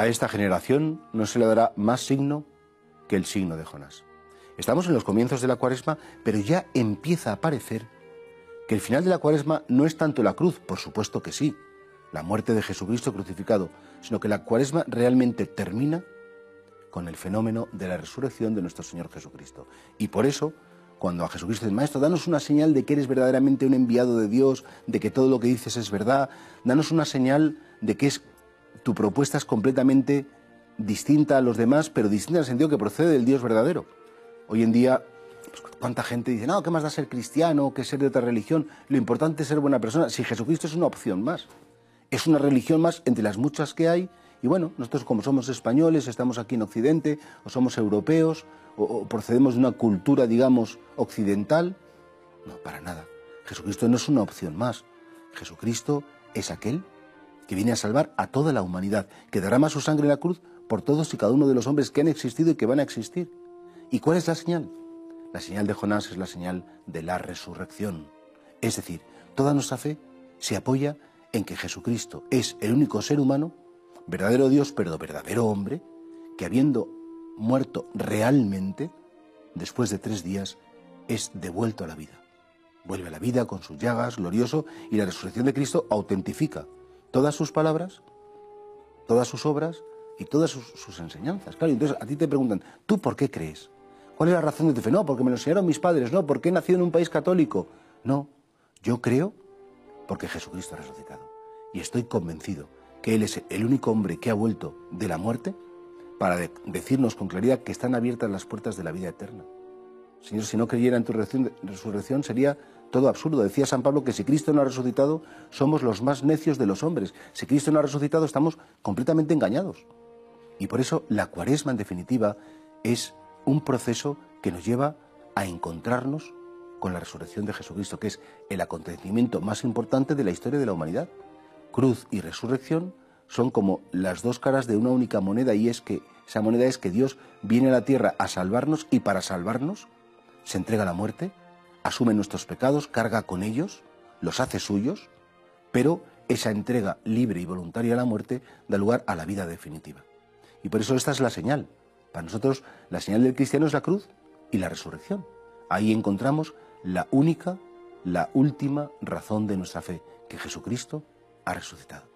A esta generación no se le dará más signo que el signo de Jonás. Estamos en los comienzos de la cuaresma, pero ya empieza a parecer que el final de la cuaresma no es tanto la cruz, por supuesto que sí, la muerte de Jesucristo crucificado, sino que la cuaresma realmente termina con el fenómeno de la resurrección de nuestro Señor Jesucristo. Y por eso, cuando a Jesucristo dice, Maestro, danos una señal de que eres verdaderamente un enviado de Dios, de que todo lo que dices es verdad, danos una señal de que es, tu propuesta es completamente distinta a los demás, pero distinta en el sentido que procede del Dios verdadero. Hoy en día, pues, ¿cuánta gente dice, no, ¿qué más da ser cristiano que ser de otra religión? Lo importante es ser buena persona. Si Jesucristo es una opción más, es una religión más entre las muchas que hay, y bueno, nosotros como somos españoles, estamos aquí en Occidente, o somos europeos, o, procedemos de una cultura, digamos, occidental, no, para nada. Jesucristo no es una opción más. Jesucristo es aquel que viene a salvar a toda la humanidad, que derrama su sangre en la cruz por todos y cada uno de los hombres que han existido y que van a existir. ¿Y cuál es la señal? La señal de Jonás es la señal de la resurrección. Es decir, toda nuestra fe se apoya en que Jesucristo es el único ser humano, verdadero Dios, pero verdadero hombre, que habiendo muerto realmente, después de tres días, es devuelto a la vida. Vuelve a la vida con sus llagas, glorioso, y la resurrección de Cristo autentifica todas sus palabras, todas sus obras y todas sus, enseñanzas. Claro, entonces a ti te preguntan, ¿tú por qué crees? ¿Cuál es la razón de tu fe? No, porque me lo enseñaron mis padres, no, porque he nacido en un país católico. No, yo creo porque Jesucristo ha resucitado. Y estoy convencido que Él es el único hombre que ha vuelto de la muerte para decirnos con claridad que están abiertas las puertas de la vida eterna. Señor, si no creyera en tu resurrección sería todo absurdo. Decía San Pablo que si Cristo no ha resucitado, somos los más necios de los hombres. Si Cristo no ha resucitado, estamos completamente engañados. Y por eso la cuaresma, en definitiva, es un proceso que nos lleva a encontrarnos con la resurrección de Jesucristo, que es el acontecimiento más importante de la historia de la humanidad. Cruz y resurrección son como las dos caras de una única moneda y es que esa moneda es que Dios viene a la tierra a salvarnos y para salvarnos se entrega a la muerte, asume nuestros pecados, carga con ellos, los hace suyos, pero esa entrega libre y voluntaria a la muerte da lugar a la vida definitiva. Y por eso esta es la señal. Para nosotros la señal del cristiano es la cruz y la resurrección. Ahí encontramos la única, la última razón de nuestra fe, que Jesucristo ha resucitado.